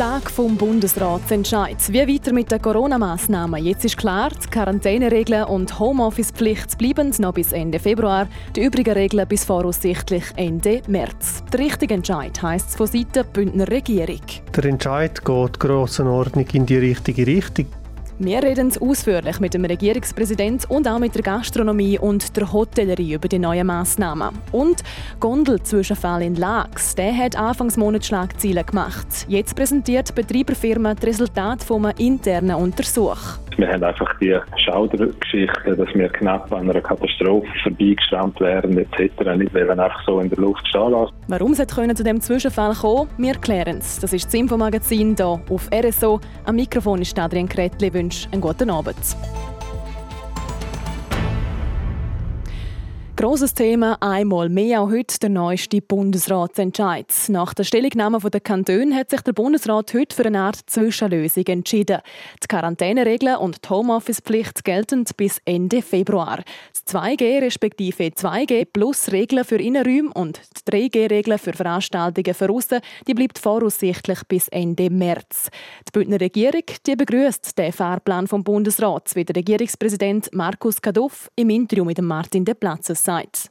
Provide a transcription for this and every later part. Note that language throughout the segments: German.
Tag vom Bundesratsentscheid. Wie weiter mit den Corona-Massnahmen? Jetzt ist klar, die Quarantäneregeln und Homeoffice-Pflicht bleiben noch bis Ende Februar, die übrigen Regeln bis voraussichtlich Ende März. Der richtige Entscheid heisst es von Seiten der Bündner Regierung. Der Entscheid geht Grossenordnung in die richtige Richtung. Wir reden ausführlich mit dem Regierungspräsident und auch mit der Gastronomie und der Hotellerie über die neuen Massnahmen. Und Gondelzwischenfall in Lax, der hat Anfangsmonat Schlagzeilen gemacht. Jetzt präsentiert die Betrieberfirma das Resultat eines internen Untersuchs. Wir haben einfach die Schaudergeschichte, dass wir knapp an einer Katastrophe vorbeigeschrammt wären etc. nicht wollen einfach so in der Luft stehen lassen. Warum es zu dem Zwischenfall kommen, wir klären es. Das ist das Infomagazin hier auf RSO. Am Mikrofon ist Adrian Kretli wünsche einen guten Abend. Grosses Thema, einmal mehr auch heute der neueste Bundesratsentscheid. Nach der Stellungnahme der Kantone hat sich der Bundesrat heute für eine Art Zwischenlösung entschieden. Die Quarantäneregeln und die Homeoffice-Pflicht gelten bis Ende Februar. Das 2G respektive 2G plus Regeln für Innenräume und die 3G-Regeln für Veranstaltungen für aussen, die bleibt voraussichtlich bis Ende März. Die Bündner Regierung die begrüßt den Fahrplan vom Bundesrat, wie der Regierungspräsident Markus Kaduff im Interview mit Martin De Platzes sagt.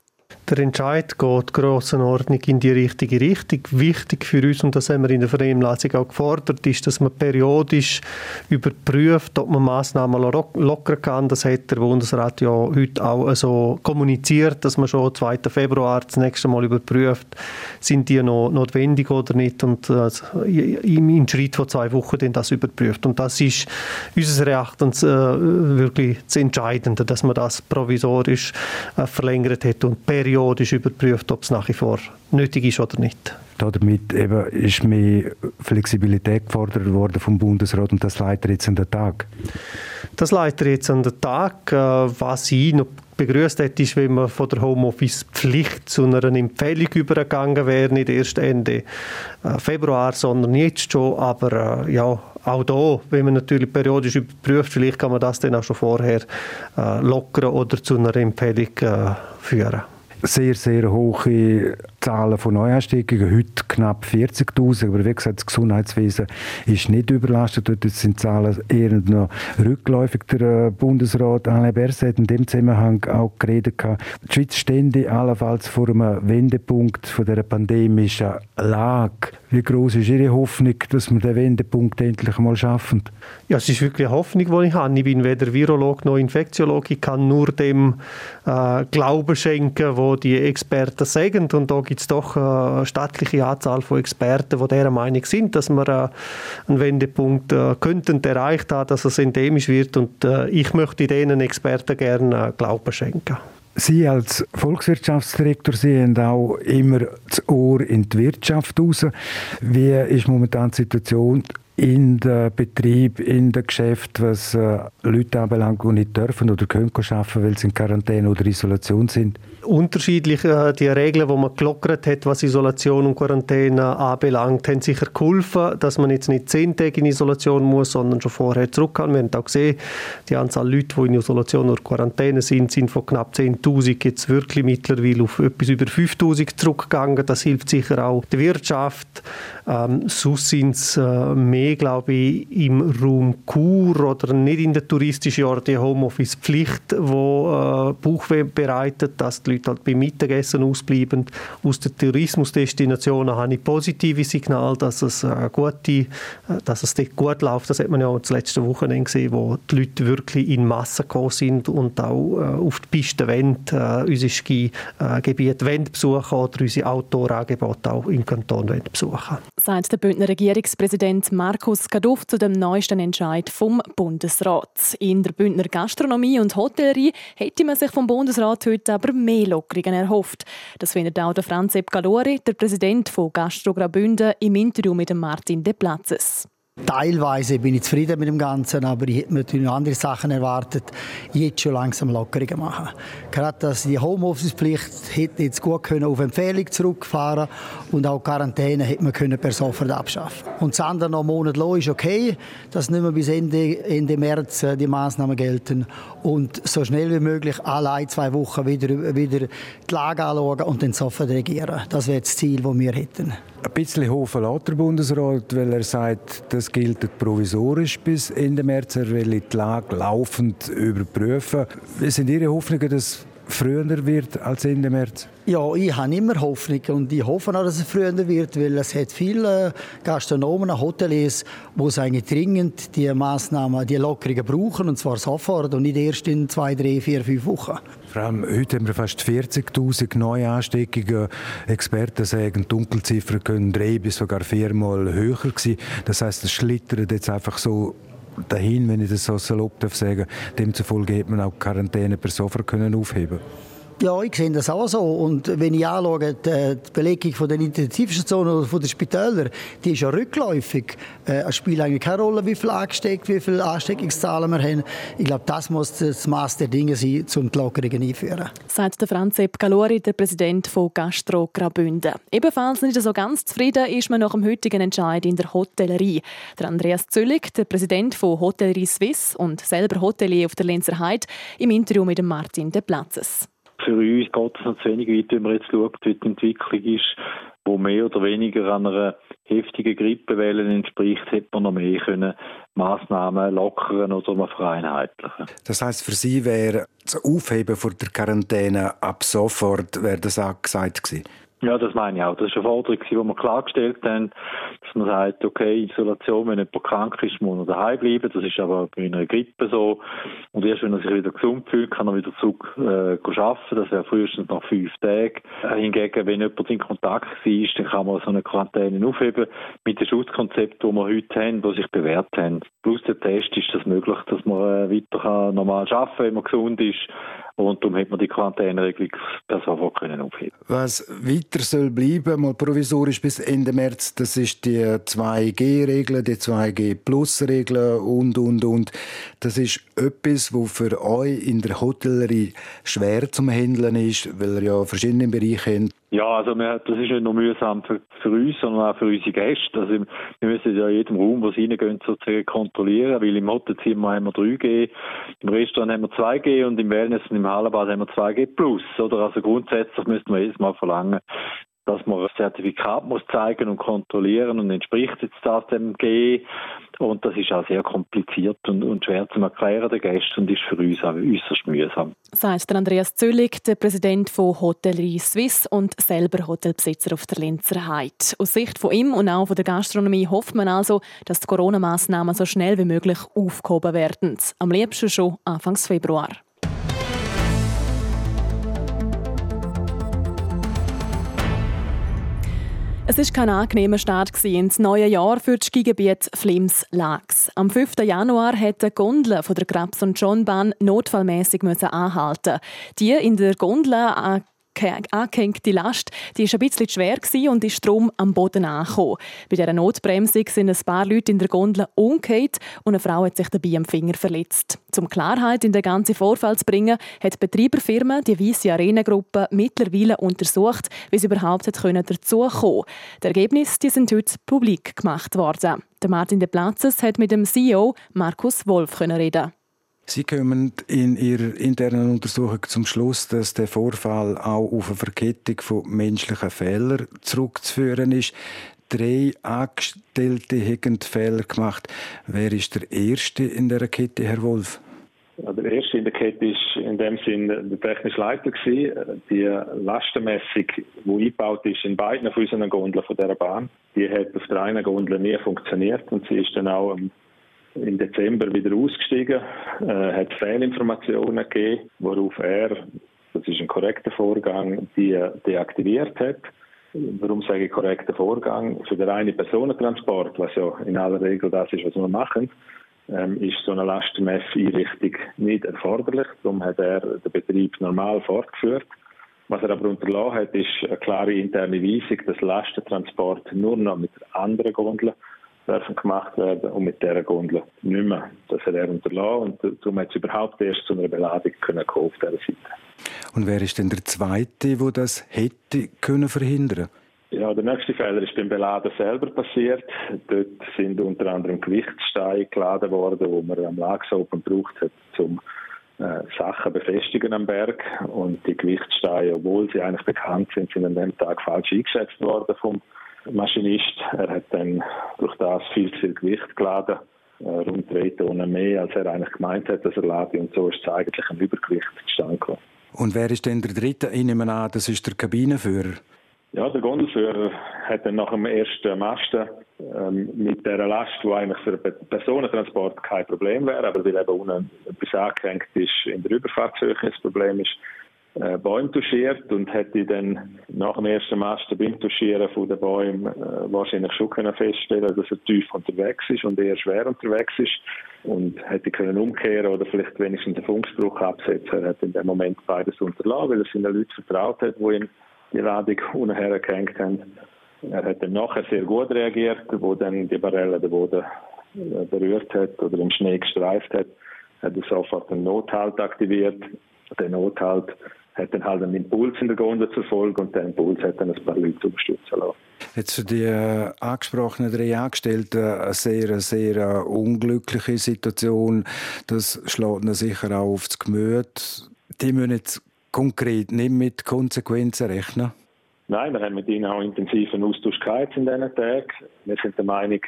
Der Entscheid geht Grossenordnung in die richtige Richtung. Wichtig für uns, und das haben wir in der Vernehmlassung auch gefordert, ist, dass man periodisch überprüft, ob man Massnahmen lockern kann. Das hat der Bundesrat ja heute auch so kommuniziert, dass man schon 2. Februar das nächste Mal überprüft, sind die noch notwendig oder nicht und äh, im Schritt von zwei Wochen das überprüft. Und das ist unseres Erachtens äh, wirklich das Entscheidende, dass man das provisorisch äh, verlängert hat und periodisch periodisch überprüft, ob es nach wie vor nötig ist oder nicht. Damit eben ist mehr Flexibilität gefordert worden vom Bundesrat und das leitet jetzt an den Tag. Das leitet jetzt an den Tag. Äh, was ich noch begrüßt hätte, ist, wenn man von der Homeoffice-Pflicht zu einer Empfehlung übergegangen wäre, nicht erst Ende äh, Februar, sondern jetzt schon. Aber äh, ja, auch da, wenn man natürlich periodisch überprüft, vielleicht kann man das dann auch schon vorher lockern oder zu einer Empfehlung führen sehr, sehr hohe Zahlen von Neuansteckungen, heute knapp 40'000, aber wie gesagt, das Gesundheitswesen ist nicht überlastet, dort sind Zahlen eher noch rückläufig. Der äh, Bundesrat Alain Berset hat in dem Zusammenhang auch geredet, die Schweiz stände allenfalls vor einem Wendepunkt von der pandemischen Lage. Wie groß ist Ihre Hoffnung, dass wir den Wendepunkt endlich mal schaffen? Ja, es ist wirklich eine Hoffnung, die ich habe. Ich bin weder Virolog noch Infektiolog. Ich kann nur dem äh, Glauben schenken, wo die Experten sagen. Und da gibt es doch eine stattliche Anzahl von Experten, die dieser Meinung sind, dass wir äh, einen Wendepunkt äh, könnten erreicht haben, dass es endemisch wird. Und äh, ich möchte diesen Experten gerne äh, Glauben schenken. Sie als Volkswirtschaftsdirektor sehen auch immer das Ohr in die Wirtschaft raus. Wie ist momentan die Situation in den Betrieb, in den Geschäft, was äh, Leute anbelangt, die nicht dürfen oder können arbeiten, weil sie in Quarantäne oder Isolation sind? Unterschiedlich. Äh, die Regeln, die man gelockert hat, was Isolation und Quarantäne anbelangt, haben sicher geholfen, dass man jetzt nicht zehn Tage in Isolation muss, sondern schon vorher zurück kann. Wir haben auch gesehen, die Anzahl Leute, die in Isolation oder Quarantäne sind, sind von knapp 10'000 jetzt wirklich mittlerweile auf etwas über 5'000 zurückgegangen. Das hilft sicher auch der Wirtschaft. Ähm, sonst sind es äh, mehr, glaube ich, im Raum Kur oder nicht in der touristischen Orte die Homeoffice-Pflicht, die äh, Bauchweh bereitet, dass die Leute halt beim Mittagessen ausbleiben. Aus den Tourismusdestinationen habe ich positive Signale, dass es, äh, gute, äh, dass es dort gut läuft. Das hat man ja auch das letzte Wochenende gesehen, wo die Leute wirklich in Massen gekommen sind und auch äh, auf die Piste wollen, äh, unsere Skigebiete äh, besuchen oder unsere Outdoor-Angebote auch im Kanton besuchen Sagt der Bündner Regierungspräsident Markus Kaduff zu dem neuesten Entscheid vom Bundesrat. In der Bündner Gastronomie und Hotellerie hätte man sich vom Bundesrat heute aber mehr Lockerungen erhofft. Das findet auch der Franz Epp Galori, der Präsident von Gastro Graubünden, im Interview mit Martin De Platzes. Teilweise bin ich zufrieden mit dem Ganzen, aber ich hätte natürlich noch andere Sachen erwartet, jetzt schon langsam Lockerungen machen. Gerade dass die Homeoffice-Pflicht hätte jetzt gut können auf Empfehlung zurückfahren und auch Quarantäne hätte man können per sofort abschaffen. Und das andere noch einen Monat lang ist okay, dass nicht mehr bis Ende, Ende März äh, die Maßnahmen gelten und so schnell wie möglich alle ein, zwei Wochen wieder, wieder die Lage anschauen und dann sofort regieren. Das wäre das Ziel, das wir hätten. Ein bisschen hoffen lässt der Bundesrat, weil er sagt, das gilt provisorisch bis Ende März. Er will die Lage laufend überprüfen. Wie sind Ihre Hoffnungen, dass früher wird als Ende März? Ja, ich habe immer Hoffnung und ich hoffe auch, dass es früher wird, weil es hat viele Gastronomen, Hoteliers, die es eigentlich dringend die Massnahmen, die Lockerungen brauchen und zwar sofort und nicht erst in zwei, drei, vier, fünf Wochen. Vor allem heute haben wir fast 40.000 neue Ansteckungen. Experten sagen, Dunkelziffern können drei bis sogar viermal höher sein. Das heißt, es schlittert jetzt einfach so dahin, wenn ich das so salopp sagen darf. Demzufolge hätte man auch Quarantäne per sofort können aufheben ja, ich sehe das auch so. Und wenn ich anschaue, die Belegung von den Intensivstationen oder von den Spitälern, die ist ja rückläufig. Äh, es spielt eigentlich keine Rolle, wie viel angesteckt, wie viele Ansteckungszahlen wir haben. Ich glaube, das muss das Maß der Dinge sein, um die Lockerungen einführen. Sagt der Franz Epp Galori, der Präsident von Gastro Graubünden. Ebenfalls nicht so ganz zufrieden ist man nach dem heutigen Entscheid in der Hotellerie. Der Andreas Züllig, der Präsident von Hotellerie Suisse und selber Hotelier auf der Lenzer Heide, im Interview mit Martin De Platzes für uns geht es noch zu wenig weit, wenn man jetzt schaut, wie die Entwicklung ist, wo mehr oder weniger einer heftigen Grippewelle entspricht, hätte man noch mehr können Massnahmen lockern oder vereinheitlichen. Das heißt, für Sie wäre das Aufheben von der Quarantäne ab sofort wäre das auch gesagt gewesen? Ja, das meine ich auch. Das ist eine Forderung, die wir klargestellt haben, dass man sagt, okay, Isolation, wenn jemand krank ist, muss er daheim bleiben. Das ist aber bei einer Grippe so. Und erst wenn er sich wieder gesund fühlt, kann er wieder zurück äh, arbeiten. Das wäre frühestens nach fünf Tagen. Hingegen, wenn jemand in Kontakt war, dann kann man so eine Quarantäne aufheben mit den Schutzkonzepten, die wir heute haben, die sich bewährt haben. Plus der Test ist das möglich, dass man äh, weiter normal arbeiten kann, wenn man gesund ist. Und darum hat man die Quarantäneregelung per sofort können aufheben. Was weiter soll bleiben, mal provisorisch bis Ende März, das ist die 2G-Regel, die 2G-Plus-Regel und, und, und. Das ist etwas, was für euch in der Hotellerie schwer zu handeln ist, weil ihr ja verschiedene Bereiche habt. Ja, also wir, das ist nicht nur mühsam für, für, uns, sondern auch für unsere Gäste. Also wir müssen ja jedem Raum, wo sie reingehen, sozusagen kontrollieren, weil im Hotelzimmer haben wir 3G, im Restaurant haben wir 2G und im Wellness und im Hallenbad haben wir 2G plus. Oder? Also grundsätzlich müssten wir jedes Mal verlangen, dass man ein Zertifikat muss zeigen und kontrollieren und entspricht jetzt das dem G. Und das ist auch sehr kompliziert und, und schwer zu erklären den Gästen und ist für uns auch äußerst mühsam. Sagt Andreas Zöllig, der Präsident von Hotellerie Suisse und selber Hotelbesitzer auf der Linzer Heide. Aus Sicht von ihm und auch von der Gastronomie hofft man also, dass die Corona-Massnahmen so schnell wie möglich aufgehoben werden. Am liebsten schon Anfang Februar. Es war kein angenehmer Start ins neue Jahr für das Skigebiet Flims-Lax. Am 5. Januar hat die Gondel von der Grabs- und John Bahn notfallmäßig anhalten. Die in der Gondel angehängte Last die ist ein bisschen schwer und ist darum am Boden angekommen. Bei dieser Notbremsung sind ein paar Leute in der Gondel umgekehrt und eine Frau hat sich dabei am Finger verletzt. Um Klarheit in den ganzen Vorfall zu bringen, hat die Betreiberfirma, die Weisse Arena-Gruppe, mittlerweile untersucht, wie es überhaupt dazu kommen Die Ergebnisse sind heute publik gemacht worden. Der Martin De Platzes hat mit dem CEO Markus Wolf reden. Sie kommen in Ihrer internen Untersuchung zum Schluss, dass der Vorfall auch auf eine Verkettung von menschlichen Fehlern zurückzuführen ist. Drei Angestellte haben Fehler gemacht. Wer ist der Erste in der Kette, Herr Wolf? Der erste in der Kette war in dem Sinn der technische Leiter. Die Lastenmessung, die eingebaut ist in beiden von unseren Gondeln von dieser Bahn, die hat auf der einen Gondel nie funktioniert und sie ist dann auch im Dezember wieder ausgestiegen, äh, hat Fehlinformationen gegeben, worauf er, das ist ein korrekter Vorgang, die deaktiviert hat. Warum sage ich korrekter Vorgang? Für den reinen Personentransport, was ja in aller Regel das ist, was wir machen, ähm, ist so eine Lastenmesseinrichtung nicht erforderlich. Darum hat er den Betrieb normal fortgeführt. Was er aber unterlassen hat, ist eine klare interne Weisung, dass Lastentransport nur noch mit anderen Gondeln dürfen gemacht werden und mit dieser Gondel nicht mehr. Das hat er unterlassen und darum hat es überhaupt erst zu einer Beladung können auf dieser Seite. Und wer ist denn der Zweite, der das hätte können verhindern ja, der nächste Fehler ist beim Beladen selber passiert. Dort sind unter anderem Gewichtssteine geladen worden, wo man am Lagsopen braucht hat, um äh, Sachen befestigen am Berg. Und die Gewichtssteine, obwohl sie eigentlich bekannt sind, sind an dem Tag falsch eingeschätzt worden vom Maschinist. Er hat dann durch das viel zu viel Gewicht geladen, äh, rund drei Tonnen mehr, als er eigentlich gemeint hat, dass er lade. Und so ist es eigentlich ein Übergewicht zustande gekommen. Und wer ist denn der Dritte? Ich nehme an, das ist der Kabinenführer. Ja, der Gondelführer hat dann nach dem ersten Masten ähm, mit der Last, die eigentlich für den Personentransport kein Problem wäre, aber weil eben unten etwas angehängt ist, in der Überfahrtshöhe das Problem ist, äh, Bäume touchiert und hätte dann nach dem ersten Masten beim Touchieren von den Bäumen äh, wahrscheinlich schon können feststellen dass er tief unterwegs ist und eher schwer unterwegs ist und hätte können umkehren oder vielleicht wenigstens den Funkspruch absetzen. Er hat in dem Moment beides unterlassen, weil er seinen Leuten vertraut hat, die ihm die Ladung unten gehängt haben. Er hat dann nachher sehr gut reagiert, wo dann die Barelle den Boden äh, berührt hat oder im Schnee gestreift hat, hat er sofort den Nothalt aktiviert. Der Nothalt hat dann halt einen Impuls in der Gondel zur Folge und der Impuls hat dann ein paar Leute unterstützen lassen. Jetzt für die äh, angesprochenen drei Angestellten eine sehr, sehr äh, unglückliche Situation. Das schlägt ihnen sicher auch aufs Gemüt. Die müssen jetzt konkret nicht mit Konsequenzen rechnen? Nein, wir haben mit ihnen auch intensiven Austausch gehabt in diesen Tagen. Wir sind der Meinung,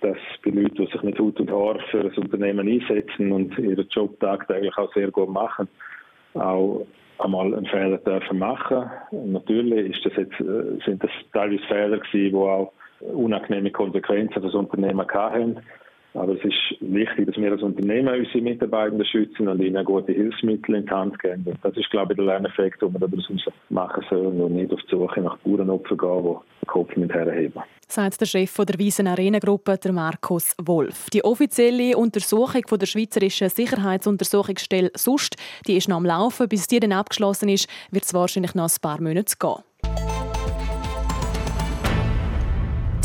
dass die Leute, die sich mit Hut und Haar für das Unternehmen einsetzen und ihren Job tagtäglich auch sehr gut machen, auch einmal einen Fehler dürfen machen. Natürlich ist das jetzt, äh, sind das teilweise Fehler gewesen, die auch unangenehme Konsequenzen für das Unternehmen hatten. Aber es ist wichtig, dass wir als Unternehmen unsere Mitarbeitenden schützen und ihnen gute Hilfsmittel in die Hand geben. Das ist, glaube ich, der Lerneffekt, den wir daraus machen sollen und nicht auf die Suche nach Bauernopfern gehen, die den Kopf mit herheben. Sagt der Chef der Wiesen Arena Gruppe, der Markus Wolf. Die offizielle Untersuchung von der Schweizerischen Sicherheitsuntersuchungsstelle SUST, die ist noch am Laufen. Bis die dann abgeschlossen ist, wird es wahrscheinlich noch ein paar Monate gehen.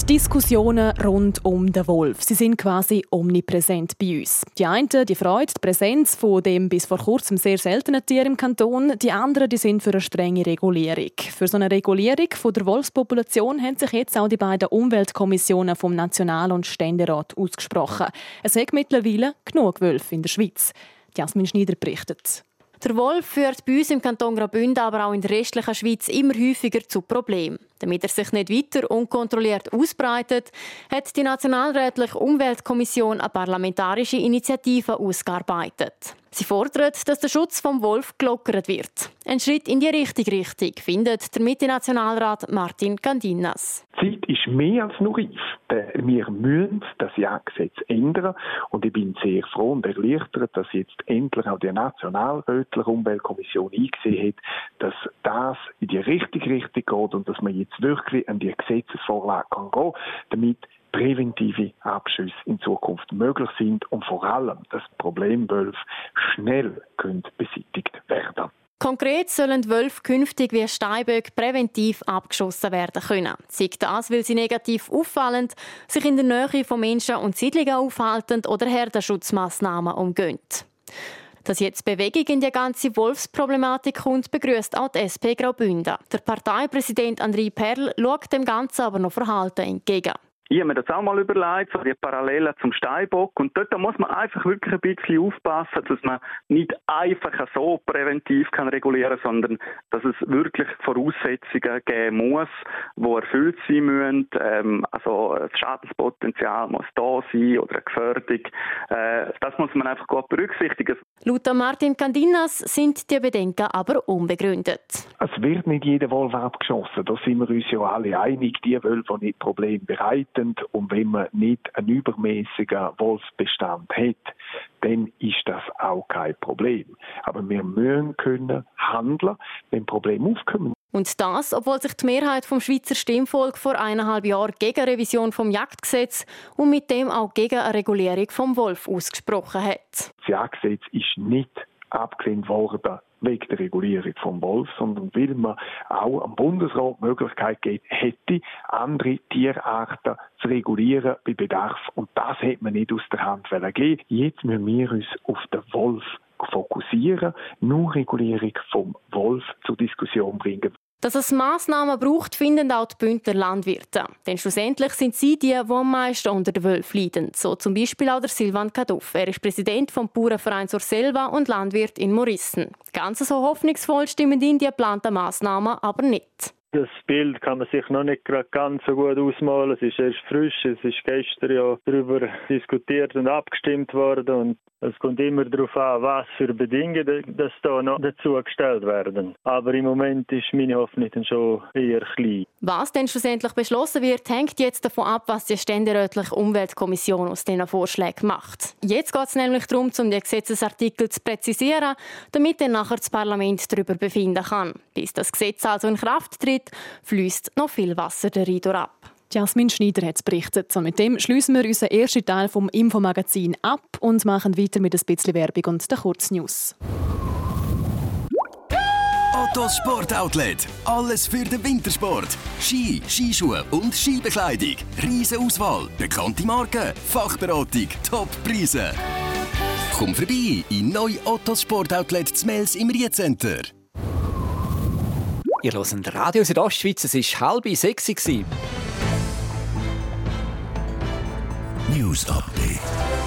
Die Diskussionen rund um den Wolf, sie sind quasi omnipräsent bei uns. Die einen, die freut die Präsenz von dem bis vor kurzem sehr seltenen Tier im Kanton, die anderen, die sind für eine strenge Regulierung. Für so eine Regulierung von der Wolfspopulation haben sich jetzt auch die beiden Umweltkommissionen vom National- und Ständerat ausgesprochen. Es hat mittlerweile genug Wölfe in der Schweiz. Jasmin Schneider berichtet. Der Wolf führt bei uns im Kanton Graubünden, aber auch in der restlichen Schweiz immer häufiger zu Problemen. Damit er sich nicht weiter unkontrolliert ausbreitet, hat die Nationalrätliche Umweltkommission eine parlamentarische Initiative ausgearbeitet. Sie fordert, dass der Schutz vom Wolf gelockert wird. Ein Schritt in die richtige Richtung findet der Mitte-Nationalrat Martin Gandinas. Die Zeit ist mehr als nur reif. Wir müssen das Jagdgesetz ändern. Und ich bin sehr froh und erleichtert, dass jetzt endlich auch die Nationalrätliche Umweltkommission eingesehen hat, dass das in die richtige Richtung geht und dass man jetzt wirklich an die Gesetzesvorlage gehen kann, damit präventive Abschüsse in Zukunft möglich sind und vor allem das Problem Wölfe schnell können beseitigt werden. Konkret sollen Wölfe künftig wie Steinböcke präventiv abgeschossen werden können. Sei das, weil sie negativ auffallen, sich in der Nähe von Menschen und Siedlungen aufhalten oder Herdenschutzmaßnahmen umgehen. Dass jetzt Bewegung in die ganze Wolfsproblematik kommt, begrüßt auch die SP Graubünden. Der Parteipräsident André Perl schaut dem Ganzen aber noch verhalten entgegen. Ich habe mir das auch mal überlegt, so die Parallelen zum Steinbock. Und dort muss man einfach wirklich ein bisschen aufpassen, dass man nicht einfach so präventiv kann regulieren kann, sondern dass es wirklich Voraussetzungen geben muss, die erfüllt sein müssen. Ähm, also das Schadenspotenzial muss da sein oder eine Gefährdung. Äh, das muss man einfach gut berücksichtigen. Laut Martin Candinas sind die Bedenken aber unbegründet. Es wird nicht jeder Wolf abgeschossen. Da sind wir uns ja alle einig. Die Wölfe, die nicht problembereit sind und wenn man nicht einen übermäßigen Wolfsbestand hat, dann ist das auch kein Problem. Aber wir müssen können handeln, wenn Probleme aufkommen. Und das, obwohl sich die Mehrheit vom Schweizer Stimmvolk vor eineinhalb Jahren gegen eine Revision vom Jagdgesetz und mit dem auch gegen eine Regulierung vom Wolf ausgesprochen hat. Das Jagdgesetz ist nicht abgelehnt worden, wegen der Regulierung vom Wolf, sondern weil man auch am Bundesrat die Möglichkeit gibt, hätte, andere Tierarten zu regulieren bei Bedarf. Und das hätte man nicht aus der Hand geben Jetzt müssen wir uns auf den Wolf fokussieren, nur Regulierung vom Wolf zur Diskussion bringen. Dass es Massnahmen braucht, finden auch die Bündner Landwirte. Denn schlussendlich sind sie die, die am meisten unter den Wölfen leiden. So zum Beispiel auch der Silvan Kaduff. Er ist Präsident vom Bauernverein Surselva und Landwirt in Morissen. Ganz so hoffnungsvoll stimmen ihn die geplanten Massnahmen aber nicht. Das Bild kann man sich noch nicht ganz so gut ausmalen. Es ist erst frisch. Es ist gestern ja darüber diskutiert und abgestimmt worden. Und es kommt immer darauf an, was für Bedingungen das da noch dazu gestellt werden. Aber im Moment ist meine Hoffnung dann schon eher klein. Was denn schlussendlich beschlossen wird, hängt jetzt davon ab, was die ständerätliche Umweltkommission aus diesen Vorschlägen macht. Jetzt geht es nämlich darum, um die Gesetzesartikel zu präzisieren, damit dann nachher das Parlament darüber befinden kann. Bis das Gesetz also in Kraft tritt, fließt noch viel Wasser der Rieder ab. Jasmin Schneider hat es berichtet. Und mit dem schließen wir unseren ersten Teil vom Infomagazin ab und machen weiter mit ein bisschen Werbung und der Kurznews. Ottos Sportoutlet. Alles für den Wintersport. Ski, Skischuhe und Skibekleidung. Riese Auswahl, bekannte Marken, Fachberatung, Top-Preise. Komm vorbei in neu Ottos Sportoutlet Zmels im Riecenter. Ihr hört Radio Südostschweiz, es war halb sechs. News Update.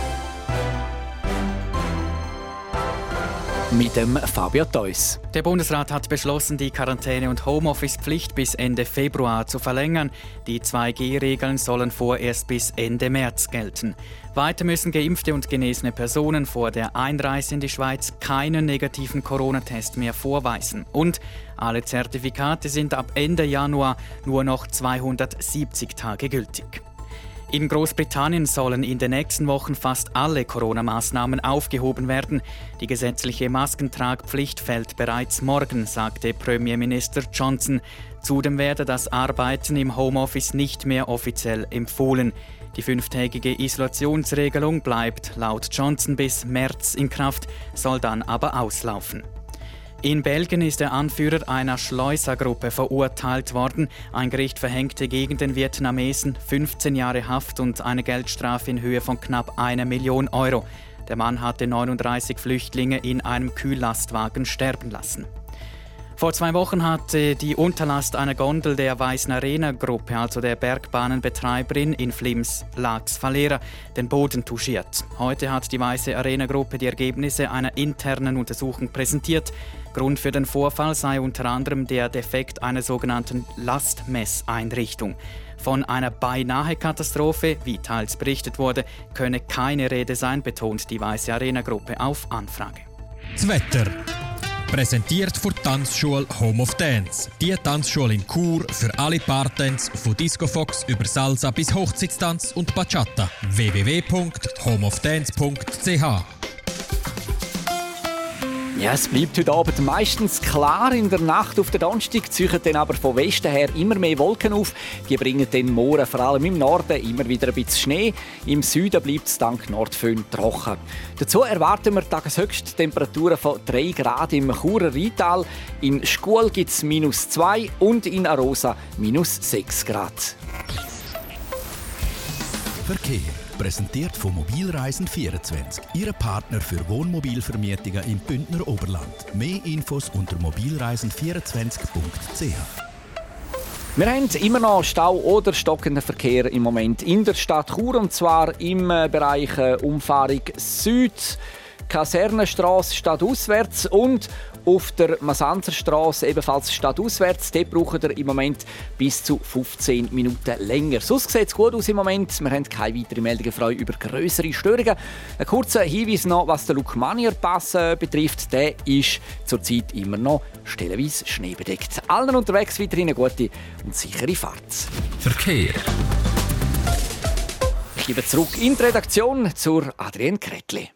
Mit dem Fabio Theus. Der Bundesrat hat beschlossen, die Quarantäne- und Homeoffice-Pflicht bis Ende Februar zu verlängern. Die 2G-Regeln sollen vorerst bis Ende März gelten. Weiter müssen geimpfte und genesene Personen vor der Einreise in die Schweiz keinen negativen Corona-Test mehr vorweisen. Und alle Zertifikate sind ab Ende Januar nur noch 270 Tage gültig. In Großbritannien sollen in den nächsten Wochen fast alle Corona-Maßnahmen aufgehoben werden. Die gesetzliche Maskentragpflicht fällt bereits morgen, sagte Premierminister Johnson. Zudem werde das Arbeiten im Homeoffice nicht mehr offiziell empfohlen. Die fünftägige Isolationsregelung bleibt laut Johnson bis März in Kraft, soll dann aber auslaufen. In Belgien ist der Anführer einer Schleusergruppe verurteilt worden. Ein Gericht verhängte gegen den Vietnamesen 15 Jahre Haft und eine Geldstrafe in Höhe von knapp einer Million Euro. Der Mann hatte 39 Flüchtlinge in einem Kühllastwagen sterben lassen. Vor zwei Wochen hatte die Unterlast einer Gondel der Weißen Arena Gruppe, also der Bergbahnenbetreiberin in Flims, Lax Valera, den Boden touchiert. Heute hat die Weiße Arena Gruppe die Ergebnisse einer internen Untersuchung präsentiert. Grund für den Vorfall sei unter anderem der Defekt einer sogenannten Lastmesseinrichtung. Von einer beinahe Katastrophe, wie teils berichtet wurde, könne keine Rede sein, betont die Weiße Arena Gruppe auf Anfrage. Das Wetter. Präsentiert von Tanzschule Home of Dance. Die Tanzschule in Chur für alle Partens von Disco Fox über Salsa bis Hochzeitstanz und Bachata. www.homeofdance.ch ja, es bleibt heute Abend meistens klar. In der Nacht auf den Donnerstag ziehen dann aber von Westen her immer mehr Wolken auf. Die bringen den Mooren vor allem im Norden immer wieder ein bisschen Schnee. Im Süden bleibt es dank Nordföhn trocken. Dazu erwarten wir Tageshöchsttemperaturen von 3 Grad im Churer Rheintal. In Schkuhl gibt es minus 2 und in Arosa minus 6 Grad. Verkehr. Präsentiert von Mobilreisen24, Ihre Partner für Wohnmobilvermietungen im Bündner Oberland. Mehr Infos unter mobilreisen24.ch. Wir haben immer noch Stau oder stockenden Verkehr im Moment in der Stadt Chur und zwar im äh, Bereich äh, Umfahrung Süd. Kasernenstraße stadtauswärts und auf der Masanzerstraße ebenfalls stadtauswärts. Dort braucht ihr im Moment bis zu 15 Minuten länger. Sonst sieht es gut aus im Moment. Wir haben keine weiteren Meldungen frei über größere Störungen. Ein kurzer Hinweis noch, was den Lukmanier Pass äh, betrifft. Der ist zurzeit immer noch stellenweise schneebedeckt. Allen unterwegs weiterhin eine gute und sichere Fahrt. Verkehr. Ich gebe zurück in die Redaktion zur Adrienne Kretli.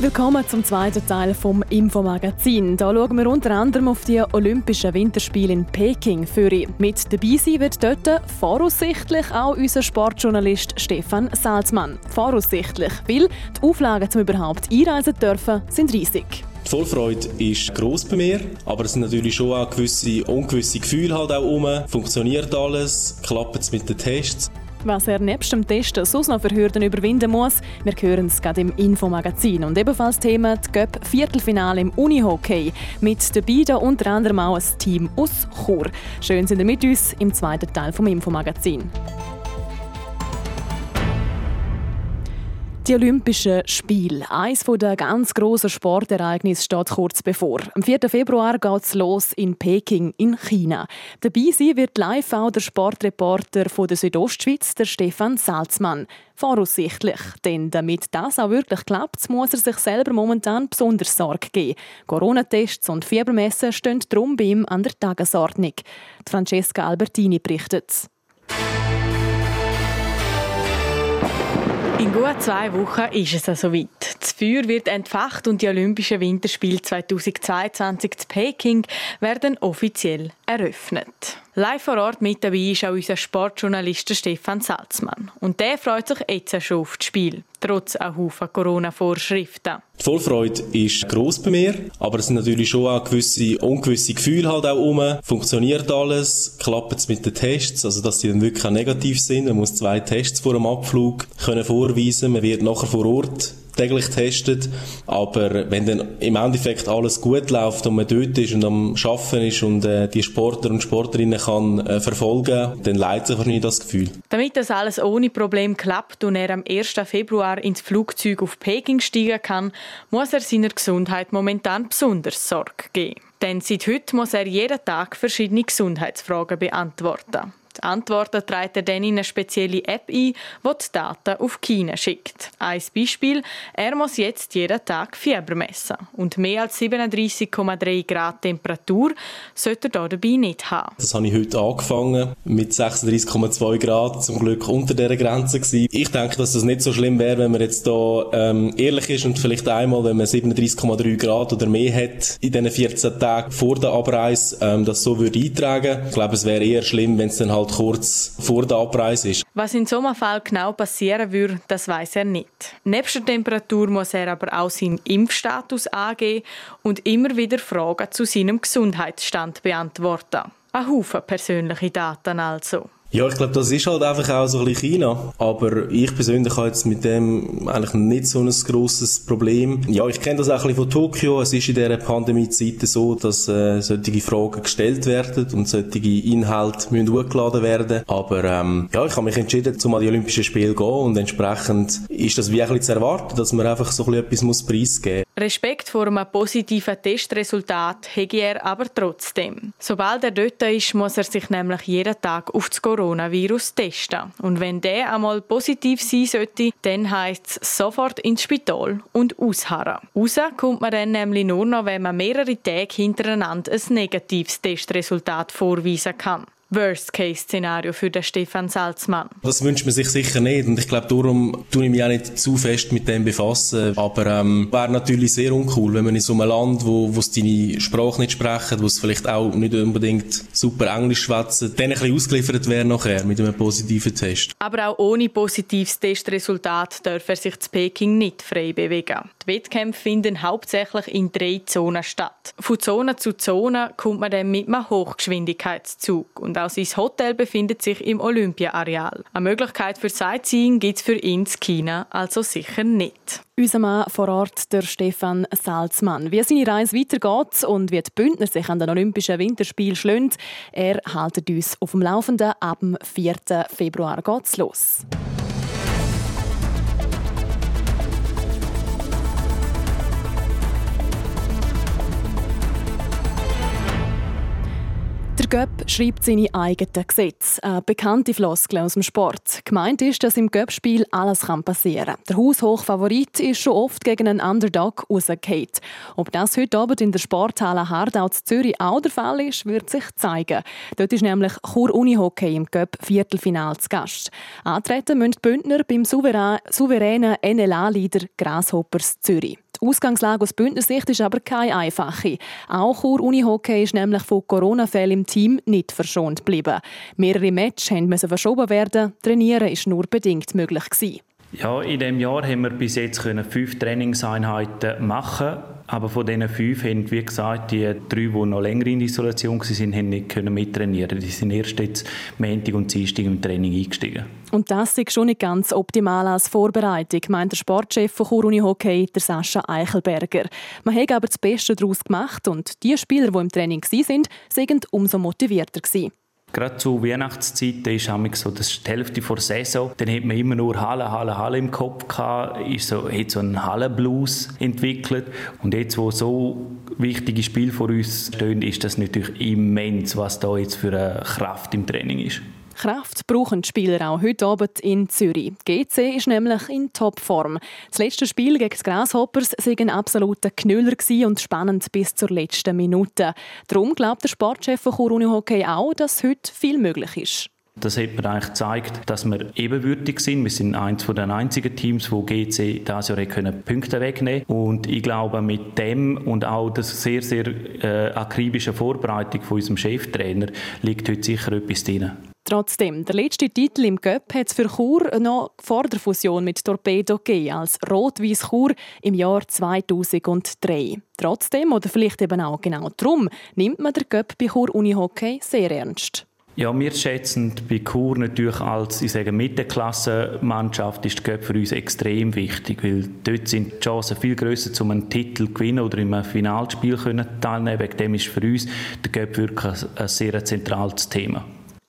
Willkommen zum zweiten Teil vom Infomagazin. Da schauen wir unter anderem auf die Olympischen Winterspiele in Peking für. Mit dabei sein wird dort voraussichtlich auch unser Sportjournalist Stefan Salzmann. Voraussichtlich, weil die Auflagen, um überhaupt einreisen zu dürfen, sind riesig. Die Vorfreude ist gross bei mir, aber es sind natürlich schon auch gewisse ungewisse Gefühle halt auch rum. Funktioniert alles? Klappt es mit den Tests? Was er nebst dem Testen sonst noch für Hürden überwinden muss, wir hören es gerade im Infomagazin. Und ebenfalls Thema die Göpp Viertelfinale im Unihockey. Mit dabei da unter anderem auch ein Team aus Chur. Schön sind ihr mit uns im zweiten Teil vom Infomagazin. Die Olympischen Spiele, eines der ganz grossen Sportereignisse, steht kurz bevor. Am 4. Februar geht es los in Peking in China. Dabei sein wird live auch der Sportreporter von der Südostschweiz, der Stefan Salzmann. Voraussichtlich, denn damit das auch wirklich klappt, muss er sich selber momentan besonders Sorge geben. Corona-Tests und Fiebermessen stehen darum bei ihm an der Tagesordnung. Francesca Albertini berichtet. In gut zwei Wochen ist es also weit. Das Feuer wird entfacht und die Olympischen Winterspiele 2022 in Peking werden offiziell eröffnet. Live vor Ort mit dabei ist auch unser Sportjournalist Stefan Salzmann. Und der freut sich jetzt schon auf das Spiel, trotz auch Haufen Corona-Vorschriften. Die Vorfreude ist gross bei mir, aber es sind natürlich schon auch gewisse ungewisse Gefühle halt auch rum. Funktioniert alles? Klappt es mit den Tests? Also, dass die dann wirklich auch negativ sind. Man muss zwei Tests vor dem Abflug können vorweisen. Man wird nachher vor Ort täglich testet. Aber wenn dann im Endeffekt alles gut läuft und man dort ist und am Schaffen ist und äh, die Sportler und Sportlerinnen kann äh, verfolgen, dann leidet sich wahrscheinlich das Gefühl. Damit das alles ohne Problem klappt und er am 1. Februar ins Flugzeug auf Peking steigen kann, muss er seiner Gesundheit momentan besonders Sorge geben. Denn seit heute muss er jeden Tag verschiedene Gesundheitsfragen beantworten. Die Antworten trägt er dann in eine spezielle App ein, die die Daten auf China schickt. Ein Beispiel, er muss jetzt jeden Tag Fieber messen. Und mehr als 37,3 Grad Temperatur sollte er dabei nicht haben. Das habe ich heute angefangen mit 36,2 Grad, zum Glück unter dieser Grenze gewesen. Ich denke, dass das nicht so schlimm wäre, wenn man jetzt da ähm, ehrlich ist und vielleicht einmal, wenn man 37,3 Grad oder mehr hat in diesen 14 Tagen vor der Abreise, ähm, das so würde eintragen. Ich glaube, es wäre eher schlimm, wenn es dann halt halt kurz vor der Abreise ist. Was in so einem Fall genau passieren würde, das weiß er nicht. Neben der Temperatur muss er aber auch seinen Impfstatus angeben und immer wieder Fragen zu seinem Gesundheitsstand beantworten. Ein Haufen persönliche Daten also. Ja, ich glaube, das ist halt einfach auch so ein bisschen China. Aber ich persönlich habe jetzt mit dem eigentlich nicht so ein grosses Problem. Ja, ich kenne das auch ein bisschen von Tokio. Es ist in dieser Pandemie-Zeit so, dass äh, solche Fragen gestellt werden und solche Inhalte müssen hochgeladen werden. Aber ähm, ja, ich habe mich entschieden, zum an die Olympischen Spiele zu gehen und entsprechend ist das wie ein bisschen zu erwarten, dass man einfach so ein bisschen etwas preisgeben muss. Respekt vor einem positiven Testresultat hege er aber trotzdem. Sobald er dort ist, muss er sich nämlich jeden Tag auf das Coronavirus testen. Und wenn der einmal positiv sein sollte, dann heisst es sofort ins Spital und ausharren. Raus kommt man dann nämlich nur noch, wenn man mehrere Tage hintereinander ein negatives Testresultat vorweisen kann. Worst-Case-Szenario für den Stefan Salzmann? Das wünscht man sich sicher nicht und ich glaube, darum tue ich mich auch nicht zu fest mit dem befassen. Aber ähm, wäre natürlich sehr uncool, wenn man in so einem Land, wo es deine Sprache nicht sprechen, wo es vielleicht auch nicht unbedingt super Englisch schwätzen, dann ein bisschen ausgeliefert wäre nachher mit einem positiven Test. Aber auch ohne positives Testresultat darf er sich zu Peking nicht frei bewegen. Die Wettkämpfe finden hauptsächlich in drei Zonen statt. Von Zone zu Zone kommt man dann mit einem Hochgeschwindigkeitszug und auch sein Hotel befindet sich im Olympia-Areal. Eine Möglichkeit für Sightseeing gibt es für ihn in China also sicher nicht. Unser Mann vor Ort, der Stefan Salzmann. Wie seine Reise weitergeht und wie die Bündner sich an den Olympischen Winterspielen schlönt, er haltet uns auf dem Laufenden. Ab dem 4. Februar geht's los. Göpp schreibt seine eigenen Gesetze. Eine bekannte Floskel aus dem Sport. Gemeint ist, dass im Göpp-Spiel alles passieren kann. Der Haushochfavorit ist schon oft gegen einen Underdog rausgefallen. Ob das heute Abend in der Sporthalle Hardau zu Zürich auch der Fall ist, wird sich zeigen. Dort ist nämlich Chur Unihockey im Göpp Viertelfinal zu Gast. Antreten müssen die Bündner beim souveränen NLA-Leader Grasshoppers Zürich. Die Ausgangslage aus Bündnersicht ist aber keine einfache. Auch Chur Unihockey ist nämlich von Corona-Fällen im Team nicht verschont geblieben. Mehrere Matches mussten verschoben werden, trainieren war nur bedingt möglich. Gewesen. Ja, in diesem Jahr haben wir bis jetzt fünf Trainingseinheiten machen aber von diesen fünf haben, wie gesagt, die drei, die noch länger in Isolation waren, haben nicht können mittrainieren. Die sind erst jetzt Montag und Dienstag im Training eingestiegen. Und das ist schon nicht ganz optimal als Vorbereitung, meint der Sportchef von Churuni Hockey, der Sascha Eichelberger. Man hat aber das Beste daraus gemacht und die Spieler, die im Training waren, sind umso motivierter gewesen. Gerade zu Weihnachtszeiten ist so, das ist die Hälfte der Saison. Dann hat man immer nur Halle, Halle, Halle im Kopf gehabt, ist so, hat so einen Hallenblues entwickelt. Und jetzt, wo so wichtige Spiele vor uns stehen, ist das natürlich immens, was da jetzt für eine Kraft im Training ist. Kraft brauchen die Spieler auch heute Abend in Zürich. GC ist nämlich in Topform. Das letzte Spiel gegen die Grasshoppers war ein absoluter Knüller und spannend bis zur letzten Minute. Darum glaubt der Sportchef von Chur Hockey auch, dass heute viel möglich ist. Das hat mir eigentlich gezeigt, dass wir ebenwürdig sind. Wir sind eines der einzigen Teams, wo GC dieses Jahr können Punkte wegnehmen Und ich glaube, mit dem und auch der sehr, sehr äh, akribischen Vorbereitung von unserem Cheftrainer liegt heute sicher etwas drin. Trotzdem, der letzte Titel im Cup hat es für Chur noch vor der Fusion mit Torpedo gegeben, als Rot-Weiß Chur im Jahr 2003. Trotzdem, oder vielleicht eben auch genau darum, nimmt man den Cup bei Chur Unihockey sehr ernst. Ja, wir schätzen bei Chur natürlich als ich sage, Mittelklasse-Mannschaft ist der Cup für uns extrem wichtig, weil dort sind die Chancen viel grösser, um einen Titel zu gewinnen oder im Finalspiel teilnehmen. Wegen dem ist für uns der Cup wirklich ein sehr zentrales Thema.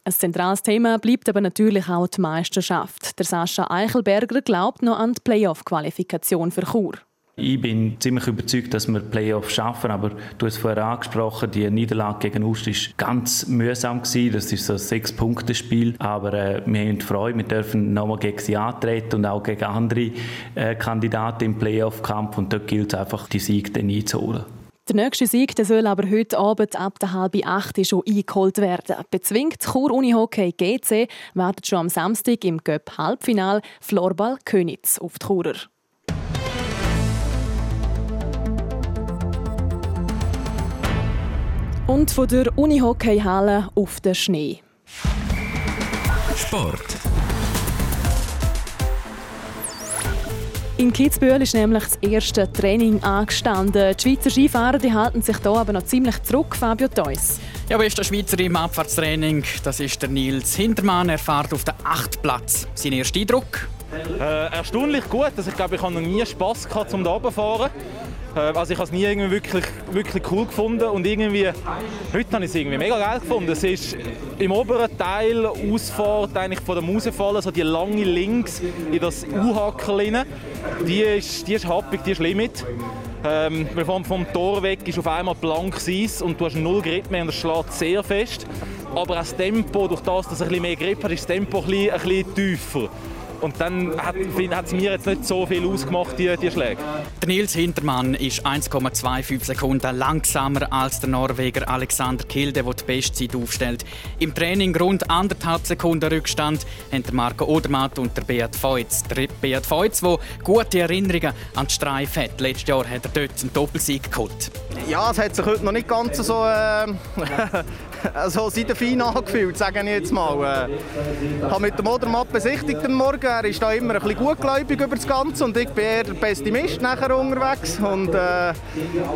Ein zentrales Thema bleibt aber natürlich auch die Meisterschaft. Der Sascha Eichelberger glaubt noch an die Playoff-Qualifikation für Chur. Ich bin ziemlich überzeugt, dass wir Playoffs schaffen, aber du hast vorher angesprochen, die Niederlage gegen Ust war ganz mühsam gewesen. Das ist so ein Sechs-Punkte-Spiel, aber äh, wir haben Freude, wir dürfen nochmal gegen sie antreten und auch gegen andere äh, Kandidaten im Playoff-Kampf und dort gilt es einfach, die Sieg dann einzuholen. Der nächste Sieg der soll aber heute Abend ab der halb acht schon eingeholt werden. Bezwingt Chur Unihockey GC wartet schon am Samstag im Göpp Halbfinal Florball Könitz auf die Churer. Und von der Unihockey-Halle auf den Schnee. Sport. In Kitzbühel ist nämlich das erste Training angestanden. Die Schweizer Skifahrer die halten sich hier aber noch ziemlich zurück, Fabio Theus. Ja, bester Schweizer im Abfahrtstraining, das ist der Nils Hintermann. Er fährt auf den 8. Platz. Sein erster Eindruck? Äh, erstaunlich gut. Also ich glaube, ich habe noch nie Spass gehabt, um da oben zu fahren. Äh, also ich habe es nie irgendwie wirklich, wirklich cool gefunden und irgendwie, heute habe ich es irgendwie mega geil gefunden. Es ist im oberen Teil Ausfahrt eigentlich von der Mausefall, so die lange links in das U-Hackel die ist, die ist happig, die ist Limit. Ähm, vom, vom Tor weg ist auf einmal blankes Eis und du hast null Grip mehr und es schlägt sehr fest. Aber das Tempo, durch das, dass es ein bisschen mehr Grip hat, ist das Tempo ein bisschen, ein bisschen tiefer. Und dann hat es mir jetzt nicht so viel ausgemacht, die, die Schläge. Der Nils Hintermann ist 1,25 Sekunden langsamer als der Norweger Alexander Kilde, der die Bestzeit aufstellt. Im Training rund anderthalb Sekunden Rückstand haben der Marco Odermatt und der Beat Feutz. Der Beat Feutz, der gute Erinnerungen an die Streif hat. Letztes Jahr hat er dort einen Doppelsieg geholt. Ja, es hat sich heute noch nicht ganz so äh, also seit der Fein angefühlt, sage ich jetzt mal. Ich äh, habe mit dem Odermatt besichtigt am Morgen. Er ist da immer ein bisschen gutgläubig über das Ganze und ich bin eher der Pessimist nachher unterwegs. Und äh,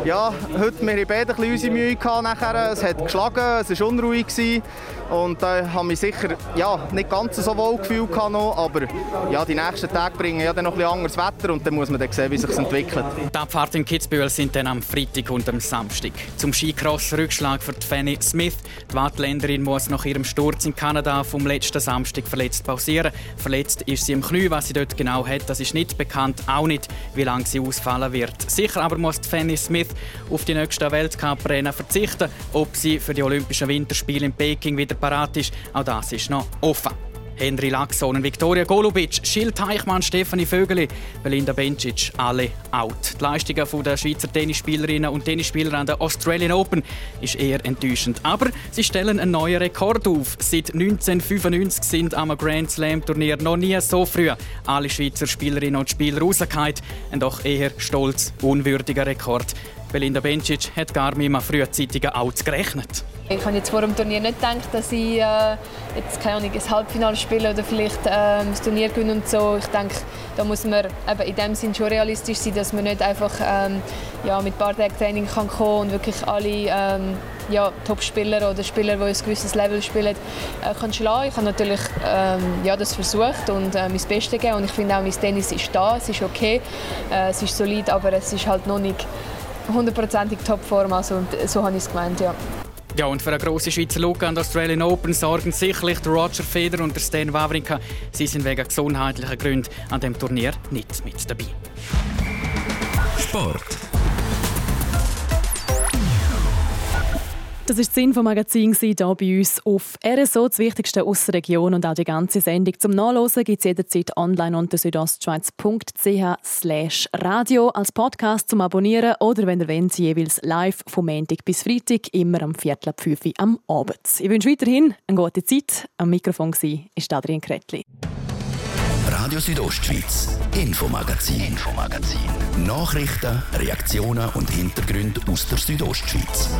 ja, heute wir haben beide unsere Mühe gehabt nachher. Es hat geschlagen, es war unruhig. Gewesen. Und da äh, habe ich sicher ja, nicht ganz so wohl gefühlt noch, aber ja, die nächsten Tage bringen ja dann noch ein bisschen anderes Wetter und dann muss man dann sehen, wie sich entwickelt. Die Abfahrten in Kitzbühel sind dann am Freitag und am Samstag. Zum Skicross-Rückschlag für Fanny Smith. Die Wattländerin muss nach ihrem Sturz in Kanada vom letzten Samstag verletzt pausieren. Verletzt ist sie im Knie. Was sie dort genau hat, das ist nicht bekannt. Auch nicht, wie lange sie ausfallen wird. Sicher aber muss Fanny Smith auf die nächsten Weltcuprennen verzichten. Ob sie für die Olympischen Winterspiele in Peking wieder parat ist, auch das ist noch offen. Henry Laxon, Viktoria Golubic, Schill Teichmann, Stefanie Vögeli, Belinda Bencic, alle out. Die Leistungen der Schweizer Tennisspielerinnen und Tennisspieler an der Australian Open ist eher enttäuschend. Aber sie stellen einen neuen Rekord auf. Seit 1995 sind am Grand Slam Turnier noch nie so früh alle Schweizer Spielerinnen und Spieler rausgefallen. Ein doch eher stolz, unwürdiger Rekord. Belinda Bencic hat gar mit einem frühzeitigen Out gerechnet. Ich habe jetzt vor dem Turnier nicht gedacht, dass ich äh, jetzt keine Ahnung, ein Halbfinale spiele oder vielleicht äh, das Turnier gewinnen und so. Ich denke, da muss man eben in dem Sinn schon realistisch sein, dass man nicht einfach ähm, ja, mit ein paar Tagen Training kann kommen und wirklich alle ähm, ja, Top-Spieler oder Spieler, die ein gewisses Level spielen, äh, kann schlagen. Ich habe natürlich ähm, ja, das versucht und äh, mein Bestes gegeben und ich finde auch, mein Tennis ist da, es ist okay, äh, es ist solid, aber es ist halt noch nicht hundertprozentig Topform. Also, so habe ich es gemeint, ja. Ja, und für eine grosse Schweizer Lücke an der Australian Open sorgen sicherlich Roger Federer und Stan Wawrinka. Sie sind wegen gesundheitlicher Gründe an dem Turnier nicht mit dabei. Sport. Das war das Infomagazin hier bei uns auf RSO, das Wichtigste aus der Region und auch die ganze Sendung zum Nachlesen gibt es jederzeit online unter südostschweiz.ch radio als Podcast zum Abonnieren oder wenn ihr wollt, jeweils live vom Montag bis Freitag, immer am Viertel ab 5 Uhr am Abend. Ich wünsche weiterhin eine gute Zeit. Am Mikrofon war Adrian Kretli. Radio Südostschweiz, Infomagazin, Infomagazin. Nachrichten, Reaktionen und Hintergründe aus der Südostschweiz.